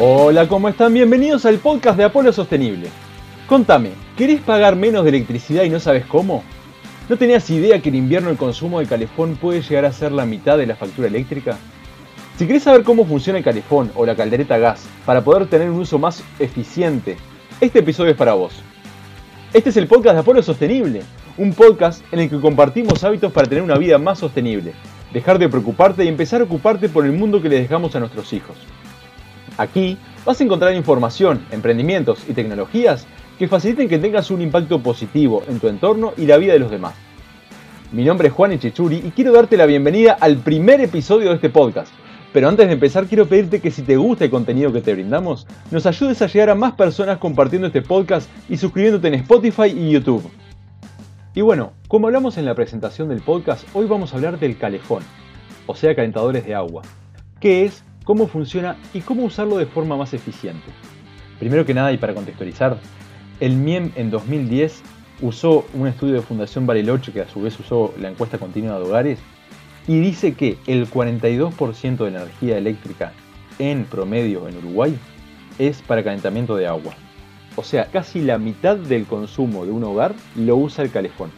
Hola, ¿cómo están? Bienvenidos al podcast de Apolo Sostenible. Contame, ¿querés pagar menos de electricidad y no sabes cómo? ¿No tenías idea que en invierno el consumo de calefón puede llegar a ser la mitad de la factura eléctrica? Si querés saber cómo funciona el calefón o la caldereta gas para poder tener un uso más eficiente, este episodio es para vos. Este es el podcast de Apolo Sostenible, un podcast en el que compartimos hábitos para tener una vida más sostenible, dejar de preocuparte y empezar a ocuparte por el mundo que le dejamos a nuestros hijos. Aquí vas a encontrar información, emprendimientos y tecnologías que faciliten que tengas un impacto positivo en tu entorno y la vida de los demás. Mi nombre es Juan Echechuri y quiero darte la bienvenida al primer episodio de este podcast. Pero antes de empezar quiero pedirte que si te gusta el contenido que te brindamos, nos ayudes a llegar a más personas compartiendo este podcast y suscribiéndote en Spotify y YouTube. Y bueno, como hablamos en la presentación del podcast, hoy vamos a hablar del calefón, o sea, calentadores de agua. ¿Qué es? Cómo funciona y cómo usarlo de forma más eficiente. Primero que nada y para contextualizar, el MIEM en 2010 usó un estudio de Fundación Bariloche que a su vez usó la encuesta continua de hogares y dice que el 42% de la energía eléctrica en promedio en Uruguay es para calentamiento de agua. O sea, casi la mitad del consumo de un hogar lo usa el calefón.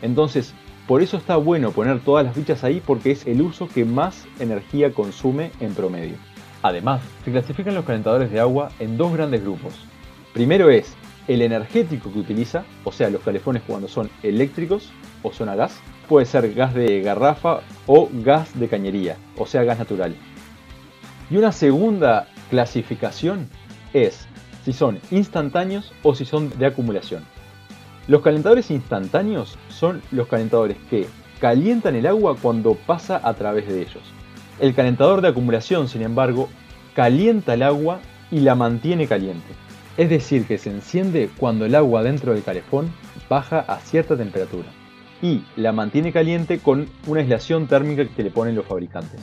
Entonces, por eso está bueno poner todas las fichas ahí porque es el uso que más energía consume en promedio. Además, se clasifican los calentadores de agua en dos grandes grupos. Primero es el energético que utiliza, o sea, los calefones cuando son eléctricos o son a gas. Puede ser gas de garrafa o gas de cañería, o sea, gas natural. Y una segunda clasificación es si son instantáneos o si son de acumulación. Los calentadores instantáneos son los calentadores que calientan el agua cuando pasa a través de ellos. El calentador de acumulación, sin embargo, calienta el agua y la mantiene caliente. Es decir, que se enciende cuando el agua dentro del calefón baja a cierta temperatura y la mantiene caliente con una aislación térmica que le ponen los fabricantes.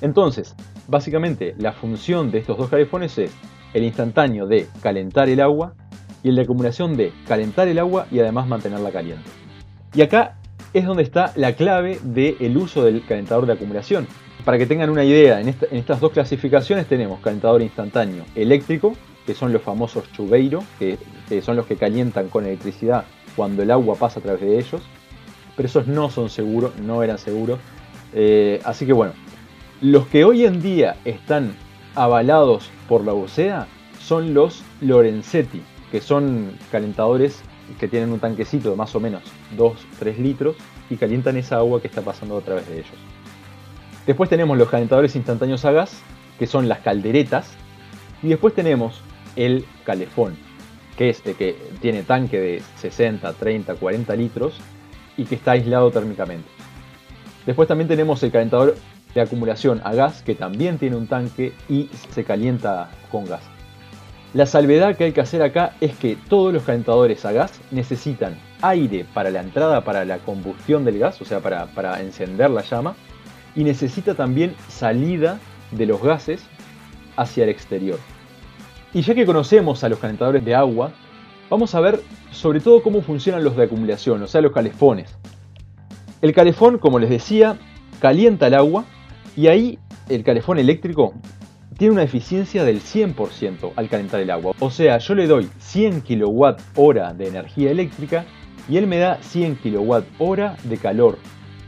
Entonces, básicamente la función de estos dos calefones es el instantáneo de calentar el agua y el de acumulación de calentar el agua y además mantenerla caliente. Y acá es donde está la clave del uso del calentador de acumulación. Para que tengan una idea, en, estas dos clasificaciones tenemos calentador instantáneo eléctrico, que son los famosos chubeiro, que, son los que calientan con electricidad cuando el agua pasa a través de ellos, pero esos no son seguros, no eran seguros. Eh, así que bueno, los que hoy en día están avalados por la UCEA son los Lorenzetti, que son calentadores que tienen un tanquecito de más o menos 2-3 litros y calientan esa agua que está pasando a través de ellos. Después tenemos los calentadores instantáneos a gas, que son las calderetas, y después tenemos el calefón, que es que tiene tanque de 60, 30, 40 litros y que está aislado térmicamente. Después también tenemos el calentador de acumulación a gas, que también tiene un tanque y se calienta con gas. La salvedad que hay que hacer acá es que todos los calentadores a gas necesitan aire para la entrada, para la combustión del gas, o sea, para, encender la llama, y necesita también salida de los gases hacia el exterior. Y ya que conocemos a los calentadores de agua, vamos a ver sobre todo cómo funcionan los de acumulación, o sea, los calefones. El calefón, como les decía, calienta el agua y ahí el calefón eléctrico tiene una eficiencia del 100% al calentar el agua. O sea, yo le doy 100 kWh de energía eléctrica y él me da 100 kWh de calor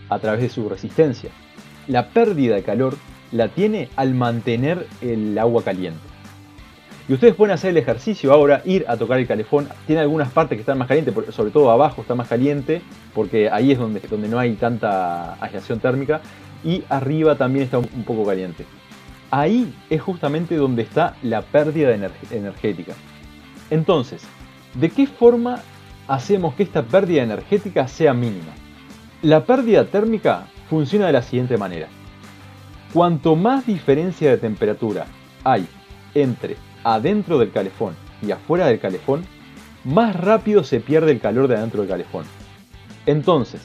a través de su resistencia. La pérdida de calor la tiene al mantener el agua caliente. Y ustedes pueden hacer el ejercicio ahora, ir a tocar el calefón. Tiene algunas partes que están más calientes, sobre todo abajo está más caliente, porque ahí es donde, donde no hay tanta aislación térmica. Y arriba también está un poco caliente. Ahí es justamente donde está la pérdida energética. Entonces, ¿de qué forma hacemos que esta pérdida energética sea mínima? La pérdida térmica funciona de la siguiente manera. Cuanto más diferencia de temperatura hay entre adentro del calefón y afuera del calefón, más rápido se pierde el calor de adentro del calefón. Entonces,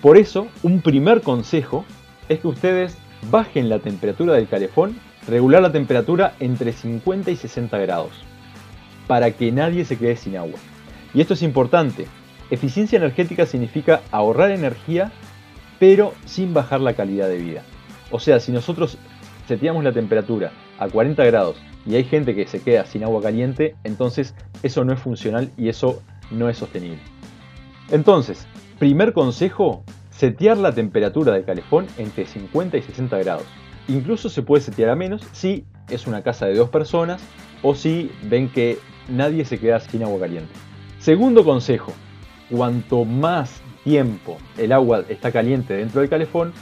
por eso, un primer consejo es que ustedes bajen la temperatura del calefón, regular la temperatura entre 50 y 60 grados, para que nadie se quede sin agua. Y esto es importante. Eficiencia energética significa ahorrar energía, pero sin bajar la calidad de vida. O sea, si nosotros seteamos la temperatura a 40 grados y hay gente que se queda sin agua caliente, entonces eso no es funcional y eso no es sostenible. Entonces, primer consejo, setear la temperatura del calefón entre 50 y 60 grados. Incluso se puede setear a menos si es una casa de dos personas o si ven que nadie se queda sin agua caliente. Segundo consejo, cuanto más tiempo el agua está caliente dentro del calefón,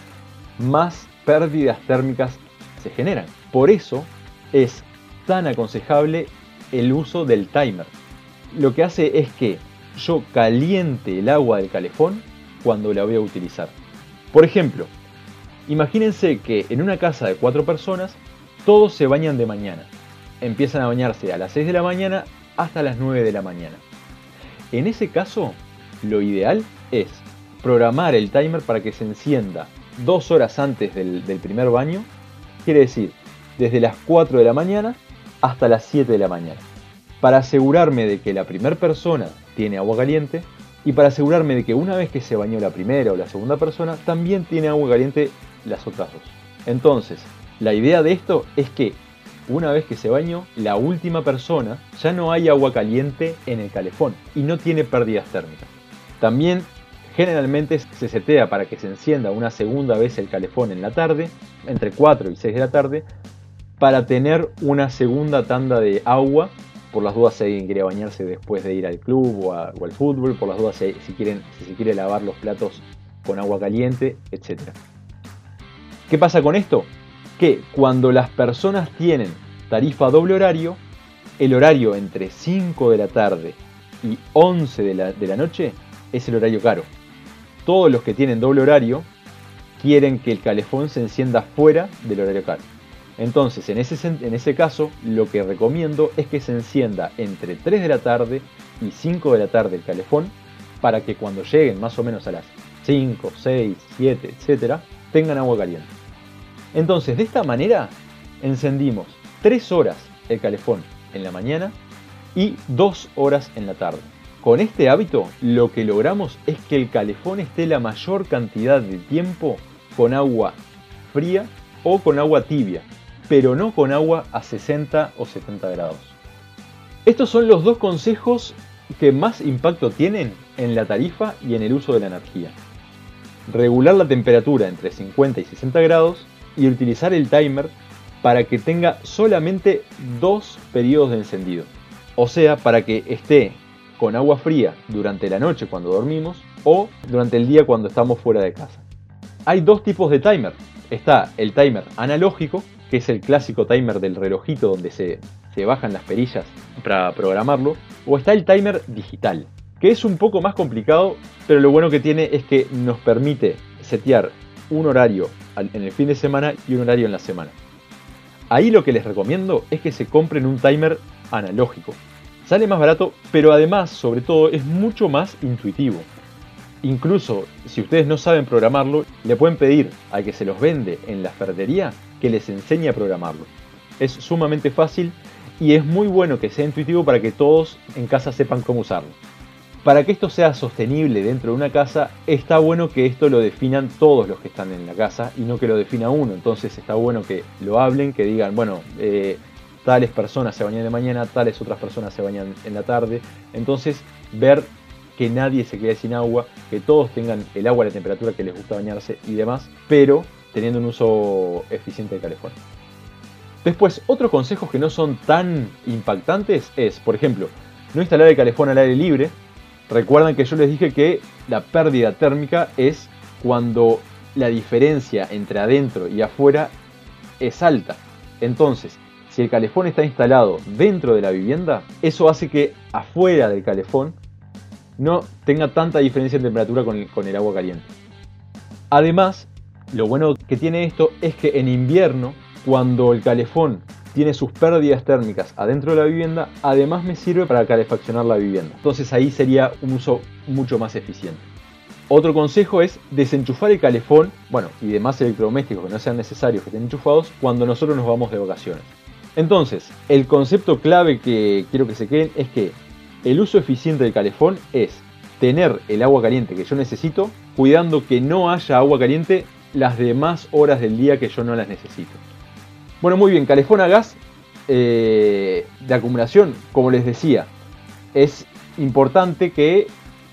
más pérdidas térmicas se generan. Por eso es tan aconsejable el uso del timer. Lo que hace es que yo caliente el agua del calefón cuando la voy a utilizar. Por ejemplo, imagínense que en una casa de cuatro personas todos se bañan de mañana. Empiezan a bañarse a las 6 de la mañana hasta las 9 de la mañana. En ese caso, lo ideal es programar el timer para que se encienda dos horas antes del, primer baño, quiere decir, desde las 4 de la mañana hasta las 7 de la mañana, para asegurarme de que la primera persona tiene agua caliente y para asegurarme de que una vez que se bañó la primera o la segunda persona, también tiene agua caliente las otras dos. Entonces, la idea de esto es que una vez que se bañó, la última persona ya no hay agua caliente en el calefón y no tiene pérdidas térmicas. También generalmente se setea para que se encienda una segunda vez el calefón en la tarde, entre 4 y 6 de la tarde, para tener una segunda tanda de agua, por las dudas si alguien quiere bañarse después de ir al club o, al fútbol, por las dudas si, quieren, se quiere lavar los platos con agua caliente, etc. ¿Qué pasa con esto? Que cuando las personas tienen tarifa doble horario, el horario entre 5 de la tarde y 11 de la, de la noche es el horario caro. Todos los que tienen doble horario quieren que el calefón se encienda fuera del horario caro. Entonces, en ese, en ese caso, lo que recomiendo es que se encienda entre 3 de la tarde y 5 de la tarde el calefón para que cuando lleguen más o menos a las 5, 6, 7, etc., tengan agua caliente. Entonces, de esta manera, encendimos 3 horas el calefón en la mañana y 2 horas en la tarde. Con este hábito lo que logramos es que el calefón esté la mayor cantidad de tiempo con agua fría o con agua tibia, pero no con agua a 60 o 70 grados. Estos son los dos consejos que más impacto tienen en la tarifa y en el uso de la energía. Regular la temperatura entre 50 y 60 grados y utilizar el timer para que tenga solamente dos periodos de encendido. O sea, para que esté con agua fría durante la noche cuando dormimos o durante el día cuando estamos fuera de casa. Hay dos tipos de timer. Está el timer analógico, que es el clásico timer del relojito donde se, se bajan las perillas para programarlo, o está el timer digital, que es un poco más complicado, pero lo bueno que tiene es que nos permite setear un horario en el fin de semana y un horario en la semana. Ahí lo que les recomiendo es que se compren un timer analógico, Sale más barato, pero además, sobre todo, es mucho más intuitivo. Incluso si ustedes no saben programarlo, le pueden pedir al que se los vende en la ferretería que les enseñe a programarlo. Es sumamente fácil y es muy bueno que sea intuitivo para que todos en casa sepan cómo usarlo. Para que esto sea sostenible dentro de una casa, está bueno que esto lo definan todos los que están en la casa y no que lo defina uno. Entonces está bueno que lo hablen, que digan, bueno, eh, tales personas se bañan de mañana, tales otras personas se bañan en la tarde. Entonces, ver que nadie se quede sin agua, que todos tengan el agua a la temperatura que les gusta bañarse y demás, pero teniendo un uso eficiente de calefón. Después, otros consejos que no son tan impactantes es, por ejemplo, no instalar el calefón al aire libre. Recuerdan que yo les dije que la pérdida térmica es cuando la diferencia entre adentro y afuera es alta. Entonces, si el calefón está instalado dentro de la vivienda, eso hace que afuera del calefón no tenga tanta diferencia en temperatura con el, agua caliente. Además, lo bueno que tiene esto es que en invierno, cuando el calefón tiene sus pérdidas térmicas adentro de la vivienda, además me sirve para calefaccionar la vivienda. Entonces ahí sería un uso mucho más eficiente. Otro consejo es desenchufar el calefón, bueno, y demás electrodomésticos que no sean necesarios que estén enchufados cuando nosotros nos vamos de vacaciones. Entonces, el concepto clave que quiero que se queden es que el uso eficiente del calefón es tener el agua caliente que yo necesito, cuidando que no haya agua caliente las demás horas del día que yo no las necesito. Bueno, muy bien, calefón a gas eh, de acumulación, como les decía, es importante que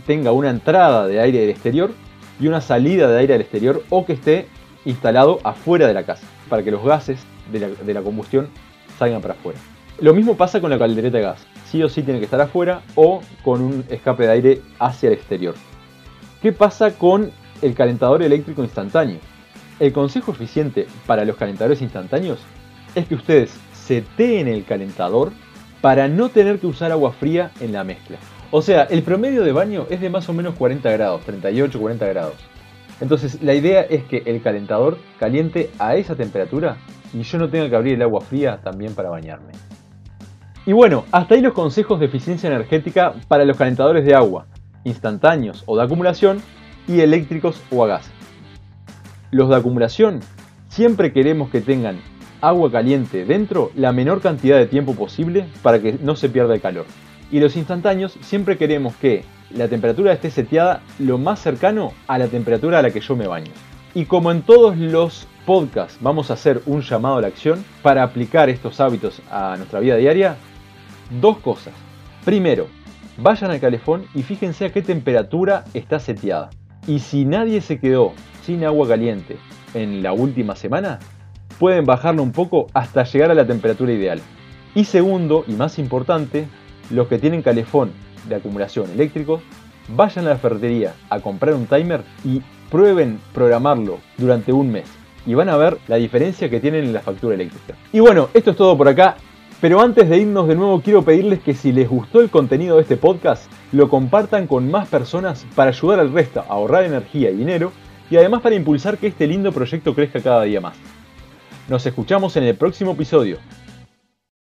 tenga una entrada de aire del exterior y una salida de aire del exterior o que esté instalado afuera de la casa para que los gases de la, combustión salgan para afuera. Lo mismo pasa con la caldereta de gas. Sí o sí tiene que estar afuera o con un escape de aire hacia el exterior. ¿Qué pasa con el calentador eléctrico instantáneo? El consejo eficiente para los calentadores instantáneos es que ustedes seteen el calentador para no tener que usar agua fría en la mezcla. O sea, el promedio de baño es de más o menos 40 grados, 38, 40 grados. Entonces la idea es que el calentador caliente a esa temperatura y yo no tenga que abrir el agua fría también para bañarme. Y bueno, hasta ahí los consejos de eficiencia energética para los calentadores de agua, instantáneos o de acumulación, y eléctricos o a gas. Los de acumulación siempre queremos que tengan agua caliente dentro la menor cantidad de tiempo posible para que no se pierda el calor. Y los instantáneos siempre queremos que la temperatura esté seteada lo más cercano a la temperatura a la que yo me baño. Y como en todos los podcasts vamos a hacer un llamado a la acción para aplicar estos hábitos a nuestra vida diaria, dos cosas. Primero, vayan al calefón y fíjense a qué temperatura está seteada. Y si nadie se quedó sin agua caliente en la última semana, pueden bajarlo un poco hasta llegar a la temperatura ideal. Y segundo, y más importante, los que tienen calefón de acumulación eléctrico, vayan a la ferretería a comprar un timer y prueben programarlo durante un mes. Y van a ver la diferencia que tienen en la factura eléctrica. Y bueno, esto es todo por acá. Pero antes de irnos de nuevo quiero pedirles que si les gustó el contenido de este podcast, lo compartan con más personas para ayudar al resto a ahorrar energía y dinero y además para impulsar que este lindo proyecto crezca cada día más. Nos escuchamos en el próximo episodio.